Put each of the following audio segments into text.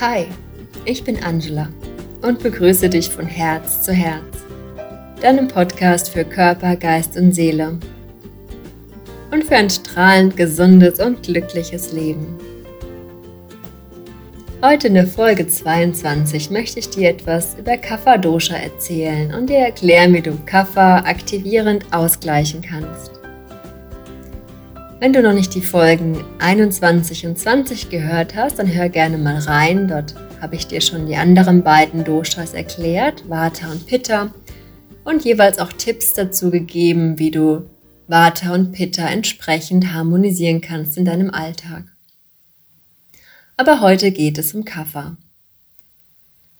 Hi, ich bin Angela und begrüße dich von Herz zu Herz, deinem Podcast für Körper, Geist und Seele und für ein strahlend gesundes und glückliches Leben. Heute in der Folge 22 möchte ich dir etwas über Kapha Dosha erzählen und dir erklären, wie du Kapha aktivierend ausgleichen kannst. Wenn du noch nicht die Folgen 21 und 20 gehört hast, dann hör gerne mal rein. Dort habe ich dir schon die anderen beiden Doshas erklärt, Vata und Pitta, und jeweils auch Tipps dazu gegeben, wie du Vata und Pitta entsprechend harmonisieren kannst in deinem Alltag. Aber heute geht es um Kapha.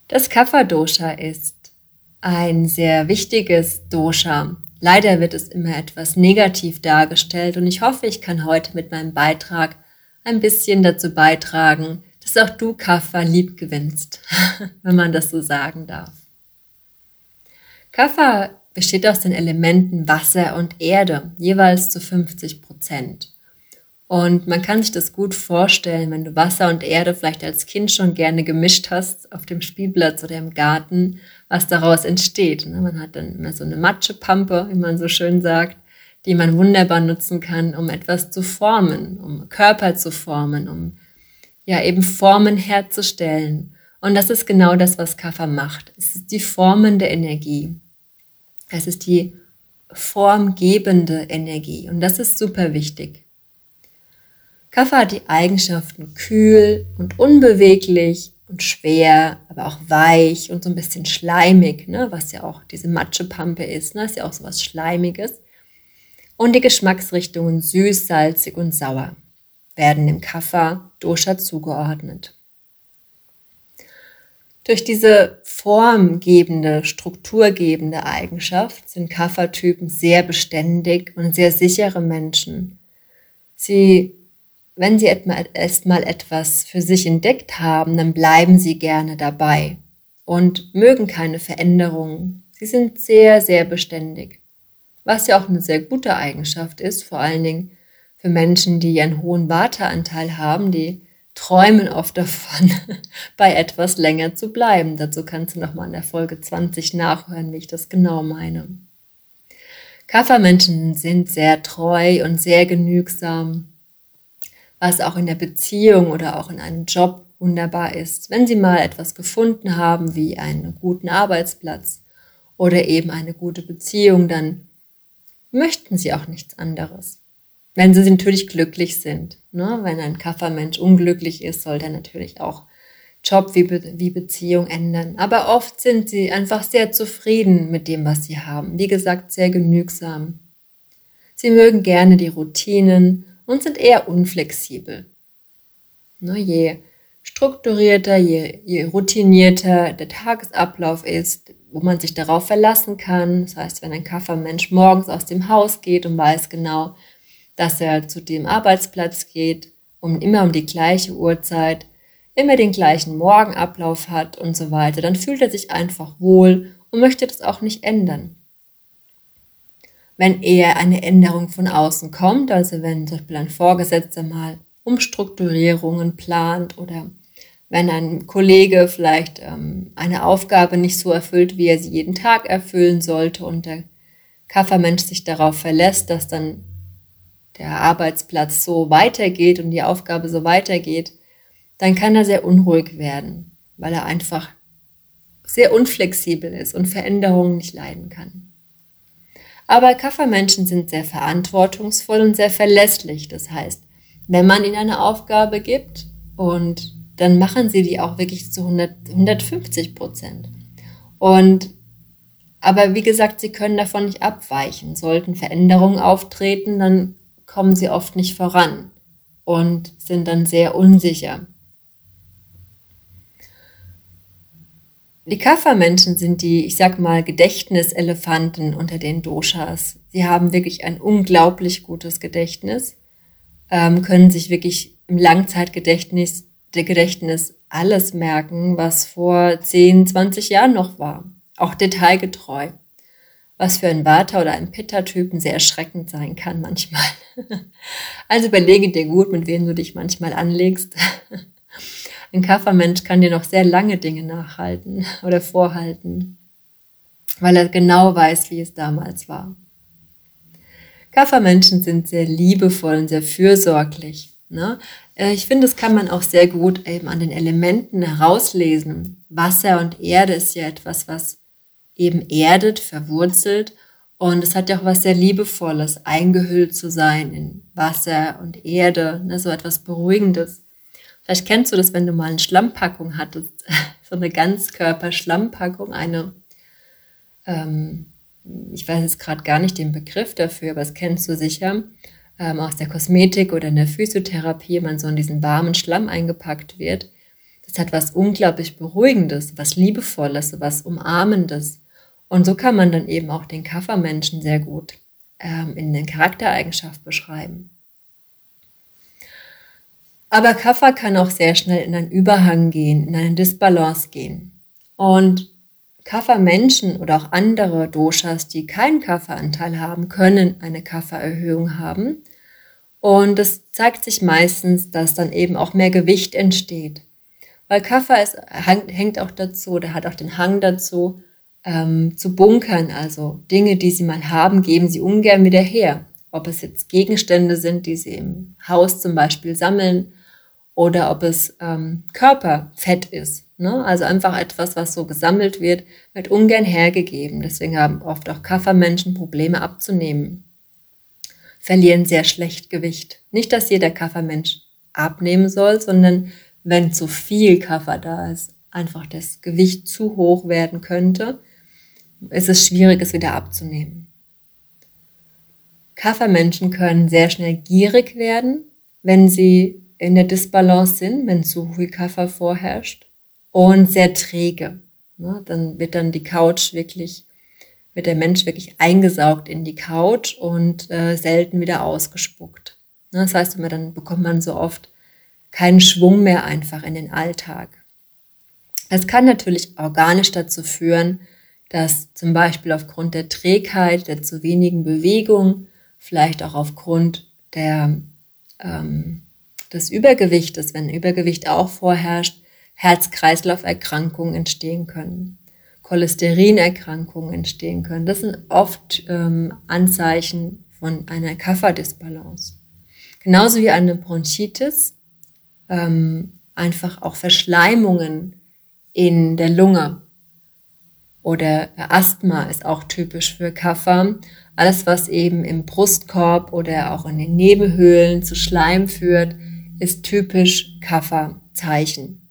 Das Kapha-Dosha ist ein sehr wichtiges Dosha Leider wird es immer etwas negativ dargestellt und ich hoffe, ich kann heute mit meinem Beitrag ein bisschen dazu beitragen, dass auch du Kaffa lieb gewinnst, wenn man das so sagen darf. Kaffa besteht aus den Elementen Wasser und Erde, jeweils zu 50 Prozent. Und man kann sich das gut vorstellen, wenn du Wasser und Erde vielleicht als Kind schon gerne gemischt hast auf dem Spielplatz oder im Garten was daraus entsteht. Ne? Man hat dann immer so eine Matschepampe, wie man so schön sagt, die man wunderbar nutzen kann, um etwas zu formen, um Körper zu formen, um ja eben Formen herzustellen. Und das ist genau das, was Kaffer macht. Es ist die formende Energie. Es ist die formgebende Energie. Und das ist super wichtig. Kaffer hat die Eigenschaften kühl und unbeweglich, und schwer, aber auch weich und so ein bisschen schleimig, ne? was ja auch diese Matschepampe ist, ne? ist ja auch so was Schleimiges. Und die Geschmacksrichtungen süß, salzig und sauer werden dem Kaffer Dosha zugeordnet. Durch diese formgebende, strukturgebende Eigenschaft sind Kaffertypen sehr beständig und sehr sichere Menschen. Sie wenn sie erstmal etwas für sich entdeckt haben, dann bleiben sie gerne dabei und mögen keine Veränderungen. Sie sind sehr, sehr beständig. Was ja auch eine sehr gute Eigenschaft ist, vor allen Dingen für Menschen, die einen hohen Warteanteil haben, die träumen oft davon, bei etwas länger zu bleiben. Dazu kannst du nochmal in der Folge 20 nachhören, wie ich das genau meine. Kaffermenschen sind sehr treu und sehr genügsam was auch in der Beziehung oder auch in einem Job wunderbar ist. Wenn Sie mal etwas gefunden haben, wie einen guten Arbeitsplatz oder eben eine gute Beziehung, dann möchten Sie auch nichts anderes. Wenn Sie natürlich glücklich sind. Ne? Wenn ein Kaffermensch unglücklich ist, soll der natürlich auch Job wie, Be wie Beziehung ändern. Aber oft sind sie einfach sehr zufrieden mit dem, was sie haben. Wie gesagt, sehr genügsam. Sie mögen gerne die Routinen und sind eher unflexibel. Ne, je strukturierter, je, je routinierter der Tagesablauf ist, wo man sich darauf verlassen kann. Das heißt, wenn ein Kaffermensch morgens aus dem Haus geht und weiß genau, dass er zu dem Arbeitsplatz geht, um immer um die gleiche Uhrzeit, immer den gleichen Morgenablauf hat und so weiter, dann fühlt er sich einfach wohl und möchte das auch nicht ändern wenn eher eine Änderung von außen kommt, also wenn zum Beispiel ein Vorgesetzter mal Umstrukturierungen plant oder wenn ein Kollege vielleicht ähm, eine Aufgabe nicht so erfüllt, wie er sie jeden Tag erfüllen sollte und der Kaffermensch sich darauf verlässt, dass dann der Arbeitsplatz so weitergeht und die Aufgabe so weitergeht, dann kann er sehr unruhig werden, weil er einfach sehr unflexibel ist und Veränderungen nicht leiden kann. Aber Kaffermenschen sind sehr verantwortungsvoll und sehr verlässlich. Das heißt, wenn man ihnen eine Aufgabe gibt und dann machen sie die auch wirklich zu 100, 150 Prozent. Und aber wie gesagt, sie können davon nicht abweichen. Sollten Veränderungen auftreten, dann kommen sie oft nicht voran und sind dann sehr unsicher. Die Kaffermenschen sind die, ich sag mal, Gedächtniselefanten unter den Doshas. Sie haben wirklich ein unglaublich gutes Gedächtnis, ähm, können sich wirklich im Langzeitgedächtnis der Gedächtnis alles merken, was vor 10, 20 Jahren noch war. Auch detailgetreu. Was für ein Vata oder ein Pitta-Typen sehr erschreckend sein kann manchmal. Also überlege dir gut, mit wem du dich manchmal anlegst. Ein Kaffermensch kann dir noch sehr lange Dinge nachhalten oder vorhalten, weil er genau weiß, wie es damals war. Kaffermenschen sind sehr liebevoll und sehr fürsorglich. Ne? Äh, ich finde, das kann man auch sehr gut eben an den Elementen herauslesen. Wasser und Erde ist ja etwas, was eben erdet, verwurzelt. Und es hat ja auch was sehr Liebevolles, eingehüllt zu sein in Wasser und Erde, ne, so etwas Beruhigendes. Vielleicht kennst du das, wenn du mal eine Schlammpackung hattest, so eine Ganzkörper-Schlammpackung, eine, ähm, ich weiß jetzt gerade gar nicht den Begriff dafür, aber das kennst du sicher, ähm, aus der Kosmetik oder in der Physiotherapie, wenn man so in diesen warmen Schlamm eingepackt wird. Das hat was unglaublich Beruhigendes, was Liebevolles, was Umarmendes. Und so kann man dann eben auch den Kaffermenschen sehr gut ähm, in den Charaktereigenschaft beschreiben. Aber Kaffer kann auch sehr schnell in einen Überhang gehen, in eine Disbalance gehen. Und Kaffermenschen oder auch andere Doshas, die keinen Kafferanteil haben, können eine Kaffererhöhung haben. Und es zeigt sich meistens, dass dann eben auch mehr Gewicht entsteht. Weil Kaffer hängt auch dazu oder hat auch den Hang dazu, ähm, zu bunkern. Also Dinge, die sie mal haben, geben sie ungern wieder her. Ob es jetzt Gegenstände sind, die sie im Haus zum Beispiel sammeln oder ob es ähm, Körperfett ist. Ne? Also einfach etwas, was so gesammelt wird, wird ungern hergegeben. Deswegen haben oft auch Kaffermenschen Probleme abzunehmen verlieren sehr schlecht Gewicht. Nicht, dass jeder Kaffermensch abnehmen soll, sondern wenn zu viel Kaffer da ist, einfach das Gewicht zu hoch werden könnte, ist es schwierig, es wieder abzunehmen. Kaffermenschen können sehr schnell gierig werden, wenn sie in der Disbalance sind, wenn zu viel Kaffer vorherrscht und sehr träge. Dann wird dann die Couch wirklich wird der Mensch wirklich eingesaugt in die Couch und äh, selten wieder ausgespuckt. Ne, das heißt, immer dann bekommt man so oft keinen Schwung mehr einfach in den Alltag. Es kann natürlich organisch dazu führen, dass zum Beispiel aufgrund der Trägheit, der zu wenigen Bewegung, vielleicht auch aufgrund der, ähm, des Übergewichtes, wenn Übergewicht auch vorherrscht, Herz-Kreislauf-Erkrankungen entstehen können. Cholesterinerkrankungen entstehen können. Das sind oft ähm, Anzeichen von einer Kafferdisbalance. Genauso wie eine Bronchitis, ähm, einfach auch Verschleimungen in der Lunge oder Asthma ist auch typisch für Kaffer. Alles, was eben im Brustkorb oder auch in den Nebenhöhlen zu Schleim führt, ist typisch Kafferzeichen.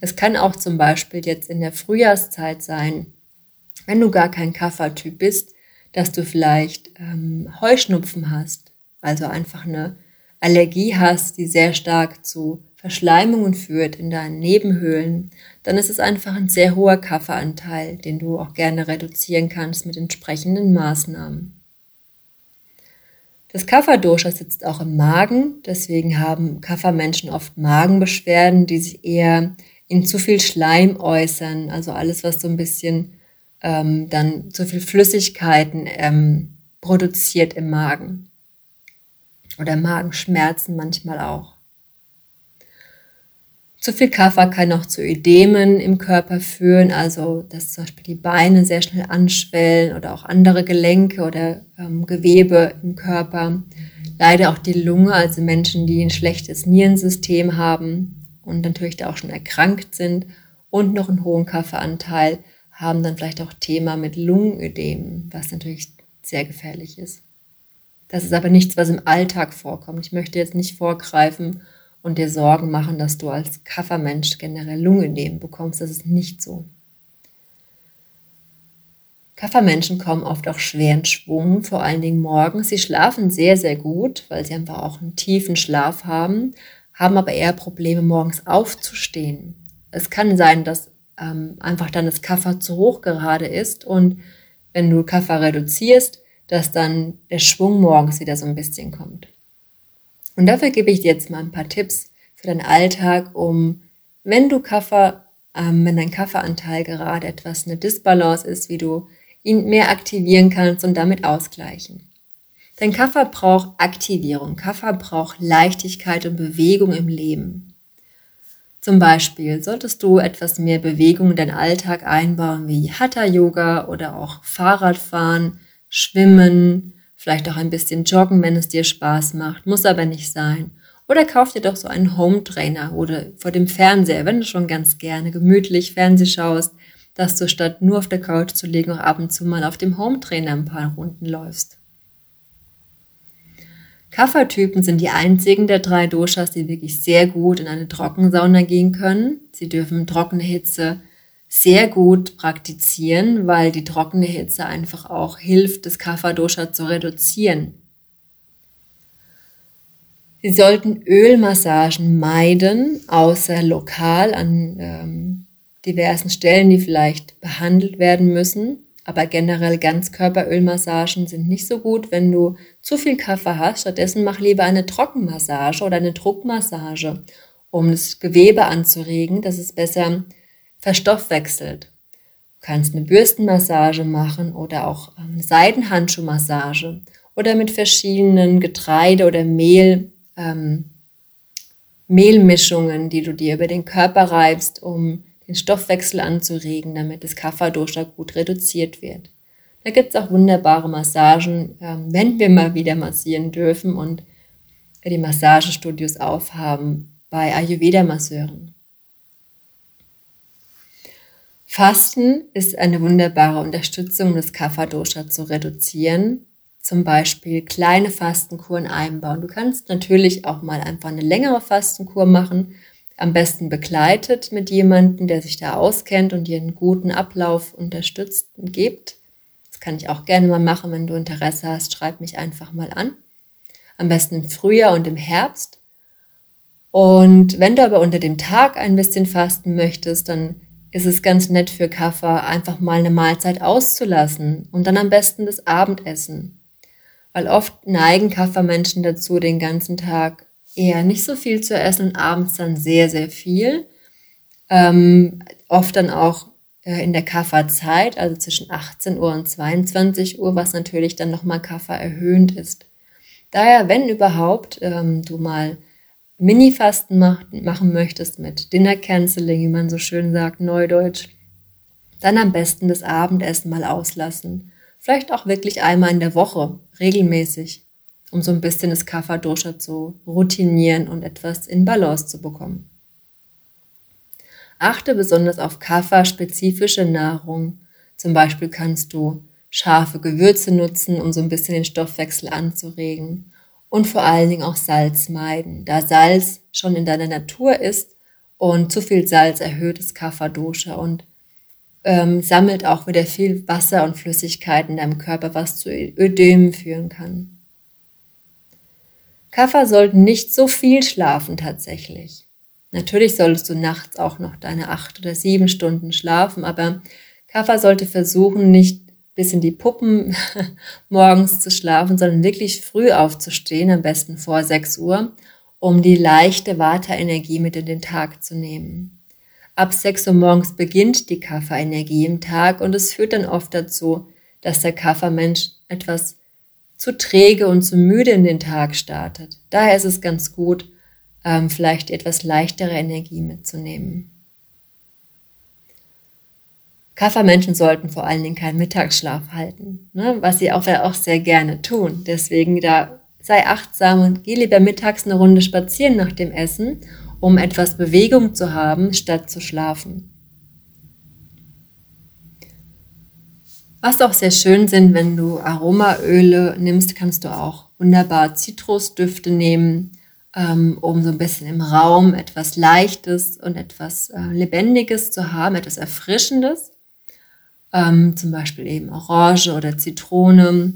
Es kann auch zum Beispiel jetzt in der Frühjahrszeit sein, wenn du gar kein Kaffertyp bist, dass du vielleicht ähm, Heuschnupfen hast, also einfach eine Allergie hast, die sehr stark zu Verschleimungen führt in deinen Nebenhöhlen, dann ist es einfach ein sehr hoher Kafferanteil, den du auch gerne reduzieren kannst mit entsprechenden Maßnahmen. Das Kafferdosha sitzt auch im Magen, deswegen haben Kaffermenschen oft Magenbeschwerden, die sich eher in zu viel Schleim äußern, also alles, was so ein bisschen ähm, dann zu viel Flüssigkeiten ähm, produziert im Magen. Oder Magenschmerzen manchmal auch. Zu viel Kaffer kann auch zu Ödemen im Körper führen, also dass zum Beispiel die Beine sehr schnell anschwellen oder auch andere Gelenke oder ähm, Gewebe im Körper. Leider auch die Lunge, also Menschen, die ein schlechtes Nierensystem haben, und natürlich da auch schon erkrankt sind und noch einen hohen Kaffeeanteil, haben dann vielleicht auch Thema mit Lungenödem, was natürlich sehr gefährlich ist. Das ist aber nichts, was im Alltag vorkommt. Ich möchte jetzt nicht vorgreifen und dir Sorgen machen, dass du als Kaffermensch generell Lungenödem bekommst. Das ist nicht so. Kaffermenschen kommen oft auch schwer in Schwung, vor allen Dingen morgens. Sie schlafen sehr, sehr gut, weil sie einfach auch einen tiefen Schlaf haben haben aber eher Probleme, morgens aufzustehen. Es kann sein, dass ähm, einfach dann das Kaffer zu hoch gerade ist und wenn du Kaffer reduzierst, dass dann der Schwung morgens wieder so ein bisschen kommt. Und dafür gebe ich dir jetzt mal ein paar Tipps für deinen Alltag, um, wenn du Kaffer, ähm, wenn dein Kafferanteil gerade etwas eine Disbalance ist, wie du ihn mehr aktivieren kannst und damit ausgleichen. Denn Kaffer braucht Aktivierung. Kaffer braucht Leichtigkeit und Bewegung im Leben. Zum Beispiel solltest du etwas mehr Bewegung in deinen Alltag einbauen, wie Hatha-Yoga oder auch Fahrradfahren, Schwimmen, vielleicht auch ein bisschen Joggen, wenn es dir Spaß macht, muss aber nicht sein. Oder kauf dir doch so einen Home-Trainer oder vor dem Fernseher, wenn du schon ganz gerne gemütlich Fernseh schaust, dass du statt nur auf der Couch zu liegen auch ab und zu mal auf dem Home-Trainer ein paar Runden läufst. Kapha-Typen sind die einzigen der drei Doshas, die wirklich sehr gut in eine Trockensauna gehen können. Sie dürfen trockene Hitze sehr gut praktizieren, weil die trockene Hitze einfach auch hilft, das Kapha-Dosha zu reduzieren. Sie sollten Ölmassagen meiden, außer lokal an ähm, diversen Stellen, die vielleicht behandelt werden müssen. Aber generell Ganzkörperölmassagen sind nicht so gut, wenn du zu viel Kaffee hast. Stattdessen mach lieber eine Trockenmassage oder eine Druckmassage, um das Gewebe anzuregen, dass es besser verstoffwechselt. Du kannst eine Bürstenmassage machen oder auch eine Seidenhandschuhmassage oder mit verschiedenen Getreide oder Mehl ähm, Mehlmischungen, die du dir über den Körper reibst, um den Stoffwechsel anzuregen, damit das Kapha-Dosha gut reduziert wird. Da gibt es auch wunderbare Massagen, ähm, wenn wir mal wieder massieren dürfen und die Massagestudios aufhaben bei Ayurveda-Masseuren. Fasten ist eine wunderbare Unterstützung, um das Kapha-Dosha zu reduzieren zum Beispiel kleine Fastenkuren einbauen. Du kannst natürlich auch mal einfach eine längere Fastenkur machen, am besten begleitet mit jemandem, der sich da auskennt und dir einen guten Ablauf unterstützt und gibt. Das kann ich auch gerne mal machen, wenn du Interesse hast, schreib mich einfach mal an. Am besten im Frühjahr und im Herbst. Und wenn du aber unter dem Tag ein bisschen fasten möchtest, dann ist es ganz nett für Kaffer, einfach mal eine Mahlzeit auszulassen und dann am besten das Abendessen weil oft neigen Kaffermenschen dazu, den ganzen Tag eher nicht so viel zu essen und abends dann sehr, sehr viel. Ähm, oft dann auch äh, in der Kafferzeit, also zwischen 18 Uhr und 22 Uhr, was natürlich dann nochmal Kaffer erhöhend ist. Daher, wenn überhaupt ähm, du mal Mini-Fasten mach, machen möchtest mit Dinner Canceling, wie man so schön sagt, Neudeutsch, dann am besten das Abendessen mal auslassen Vielleicht auch wirklich einmal in der Woche, regelmäßig, um so ein bisschen das Kapha-Dosha zu routinieren und etwas in Balance zu bekommen. Achte besonders auf Kapha-spezifische Nahrung. Zum Beispiel kannst du scharfe Gewürze nutzen, um so ein bisschen den Stoffwechsel anzuregen. Und vor allen Dingen auch Salz meiden, da Salz schon in deiner Natur ist und zu viel Salz erhöht das Kapha-Dosha und ähm, sammelt auch wieder viel Wasser und Flüssigkeit in deinem Körper, was zu Ödemen führen kann. Kaffer sollten nicht so viel schlafen tatsächlich. Natürlich solltest du nachts auch noch deine acht oder sieben Stunden schlafen, aber Kaffer sollte versuchen, nicht bis in die Puppen morgens zu schlafen, sondern wirklich früh aufzustehen, am besten vor 6 Uhr, um die leichte Vata-Energie mit in den Tag zu nehmen. Ab 6 Uhr morgens beginnt die Kafferenergie im Tag und es führt dann oft dazu, dass der Kaffermensch etwas zu träge und zu müde in den Tag startet. Daher ist es ganz gut, ähm, vielleicht etwas leichtere Energie mitzunehmen. Kaffermenschen sollten vor allen Dingen keinen Mittagsschlaf halten, ne, was sie auch, auch sehr gerne tun. Deswegen da sei achtsam und geh lieber mittags eine Runde spazieren nach dem Essen um etwas Bewegung zu haben, statt zu schlafen. Was auch sehr schön sind, wenn du Aromaöle nimmst, kannst du auch wunderbar Zitrusdüfte nehmen, ähm, um so ein bisschen im Raum etwas Leichtes und etwas äh, Lebendiges zu haben, etwas Erfrischendes. Ähm, zum Beispiel eben Orange oder Zitrone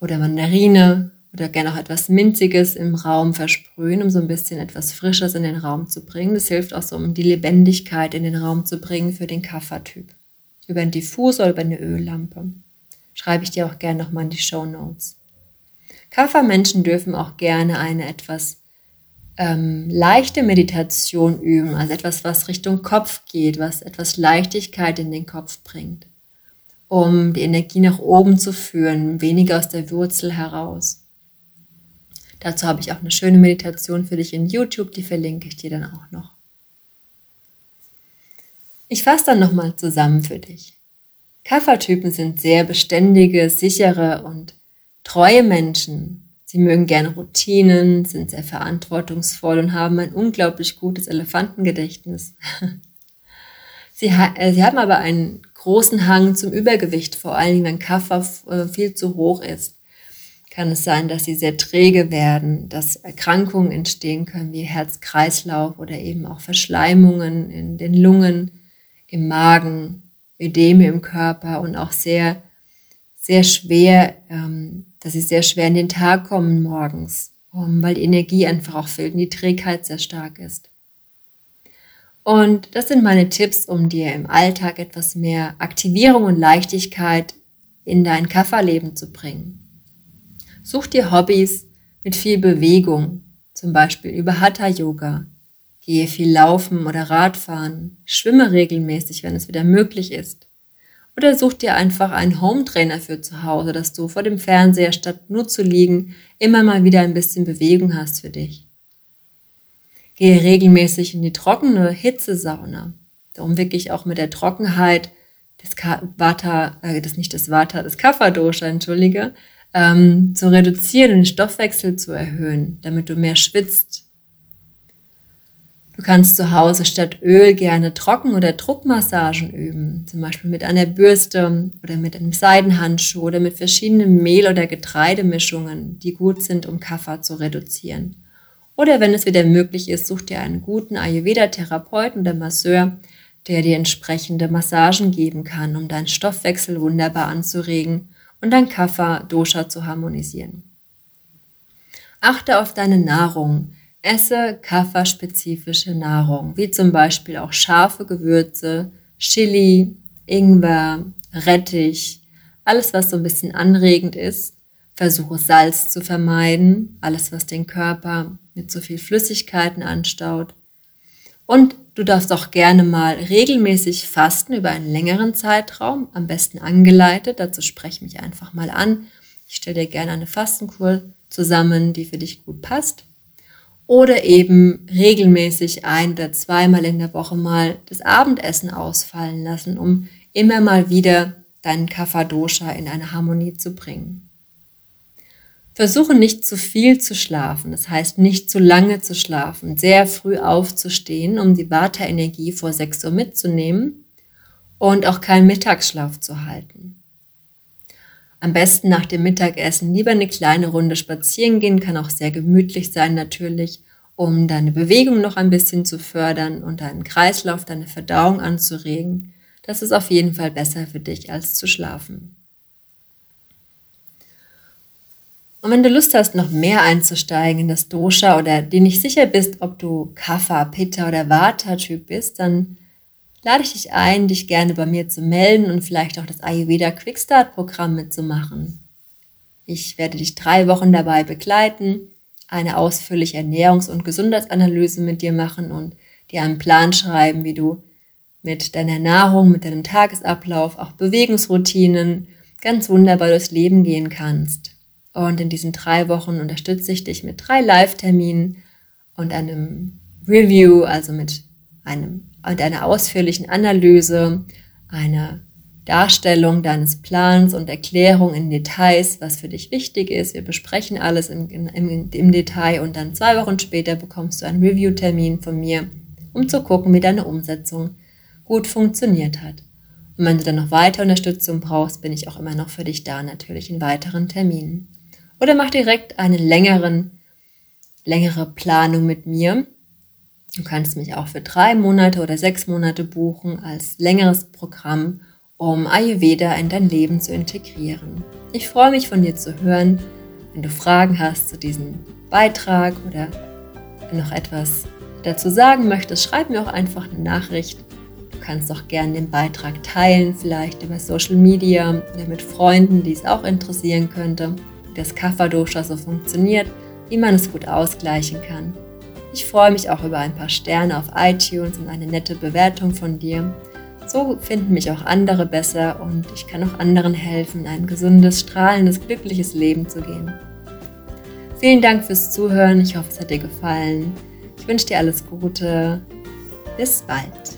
oder Mandarine oder gerne auch etwas Minziges im Raum versprühen, um so ein bisschen etwas Frisches in den Raum zu bringen. Das hilft auch so, um die Lebendigkeit in den Raum zu bringen für den Kaffertyp. Über einen Diffusor oder über eine Öllampe. Schreibe ich dir auch gerne nochmal in die Show Notes. Kaffermenschen dürfen auch gerne eine etwas ähm, leichte Meditation üben, also etwas, was Richtung Kopf geht, was etwas Leichtigkeit in den Kopf bringt, um die Energie nach oben zu führen, weniger aus der Wurzel heraus. Dazu habe ich auch eine schöne Meditation für dich in YouTube, die verlinke ich dir dann auch noch. Ich fasse dann nochmal zusammen für dich. Kaffertypen sind sehr beständige, sichere und treue Menschen. Sie mögen gerne Routinen, sind sehr verantwortungsvoll und haben ein unglaublich gutes Elefantengedächtnis. sie, äh, sie haben aber einen großen Hang zum Übergewicht, vor allen Dingen wenn Kaffer äh, viel zu hoch ist kann es sein, dass sie sehr träge werden, dass Erkrankungen entstehen können wie Herz-Kreislauf oder eben auch Verschleimungen in den Lungen, im Magen, Ödeme im Körper und auch sehr, sehr schwer, ähm, dass sie sehr schwer in den Tag kommen morgens, weil die Energie einfach auch fehlt und die Trägheit sehr stark ist. Und das sind meine Tipps, um dir im Alltag etwas mehr Aktivierung und Leichtigkeit in dein Kafferleben zu bringen. Such dir Hobbys mit viel Bewegung, zum Beispiel über Hatha Yoga. Gehe viel laufen oder Radfahren, schwimme regelmäßig, wenn es wieder möglich ist. Oder such dir einfach einen Home-Trainer für zu Hause, dass du vor dem Fernseher statt nur zu liegen immer mal wieder ein bisschen Bewegung hast für dich. Gehe regelmäßig in die trockene Hitzesauna, um wirklich auch mit der Trockenheit des Vata, äh, das nicht das Vata, das Kapha-Dosha, entschuldige, ähm, zu reduzieren, den Stoffwechsel zu erhöhen, damit du mehr schwitzt. Du kannst zu Hause statt Öl gerne Trocken- oder Druckmassagen üben, zum Beispiel mit einer Bürste oder mit einem Seidenhandschuh oder mit verschiedenen Mehl- oder Getreidemischungen, die gut sind, um Kaffer zu reduzieren. Oder wenn es wieder möglich ist, such dir einen guten Ayurveda-Therapeuten oder Masseur, der dir entsprechende Massagen geben kann, um deinen Stoffwechsel wunderbar anzuregen und dein Kapha-Dosha zu harmonisieren. Achte auf deine Nahrung. Esse Kapha-spezifische Nahrung, wie zum Beispiel auch scharfe Gewürze, Chili, Ingwer, Rettich, alles was so ein bisschen anregend ist. Versuche Salz zu vermeiden, alles was den Körper mit so viel Flüssigkeiten anstaut. Und du darfst auch gerne mal regelmäßig fasten über einen längeren Zeitraum, am besten angeleitet. Dazu spreche mich einfach mal an. Ich stelle dir gerne eine Fastenkur zusammen, die für dich gut passt. Oder eben regelmäßig ein oder zweimal in der Woche mal das Abendessen ausfallen lassen, um immer mal wieder deinen Kapha-Dosha in eine Harmonie zu bringen. Versuche nicht zu viel zu schlafen, das heißt nicht zu lange zu schlafen, sehr früh aufzustehen, um die Vata-Energie vor 6 Uhr mitzunehmen und auch keinen Mittagsschlaf zu halten. Am besten nach dem Mittagessen lieber eine kleine Runde spazieren gehen, kann auch sehr gemütlich sein natürlich, um deine Bewegung noch ein bisschen zu fördern und deinen Kreislauf, deine Verdauung anzuregen. Das ist auf jeden Fall besser für dich als zu schlafen. Und wenn du Lust hast, noch mehr einzusteigen in das Dosha oder dir nicht sicher bist, ob du Kapha, Pitta oder Vata-Typ bist, dann lade ich dich ein, dich gerne bei mir zu melden und vielleicht auch das Ayurveda Quickstart-Programm mitzumachen. Ich werde dich drei Wochen dabei begleiten, eine ausführliche Ernährungs- und Gesundheitsanalyse mit dir machen und dir einen Plan schreiben, wie du mit deiner Nahrung, mit deinem Tagesablauf, auch Bewegungsroutinen ganz wunderbar durchs Leben gehen kannst. Und in diesen drei Wochen unterstütze ich dich mit drei Live-Terminen und einem Review, also mit einem und einer ausführlichen Analyse, einer Darstellung deines Plans und Erklärung in Details, was für dich wichtig ist. Wir besprechen alles im, im, im Detail und dann zwei Wochen später bekommst du einen Review-Termin von mir, um zu gucken, wie deine Umsetzung gut funktioniert hat. Und wenn du dann noch weiter Unterstützung brauchst, bin ich auch immer noch für dich da, natürlich in weiteren Terminen. Oder mach direkt eine längere Planung mit mir. Du kannst mich auch für drei Monate oder sechs Monate buchen als längeres Programm, um Ayurveda in dein Leben zu integrieren. Ich freue mich von dir zu hören. Wenn du Fragen hast zu diesem Beitrag oder noch etwas dazu sagen möchtest, schreib mir auch einfach eine Nachricht. Du kannst auch gerne den Beitrag teilen, vielleicht über Social Media oder mit Freunden, die es auch interessieren könnte das Kapha-Dosha so funktioniert, wie man es gut ausgleichen kann. Ich freue mich auch über ein paar Sterne auf iTunes und eine nette Bewertung von dir. So finden mich auch andere besser und ich kann auch anderen helfen, ein gesundes, strahlendes, glückliches Leben zu gehen. Vielen Dank fürs Zuhören. Ich hoffe, es hat dir gefallen. Ich wünsche dir alles Gute. Bis bald.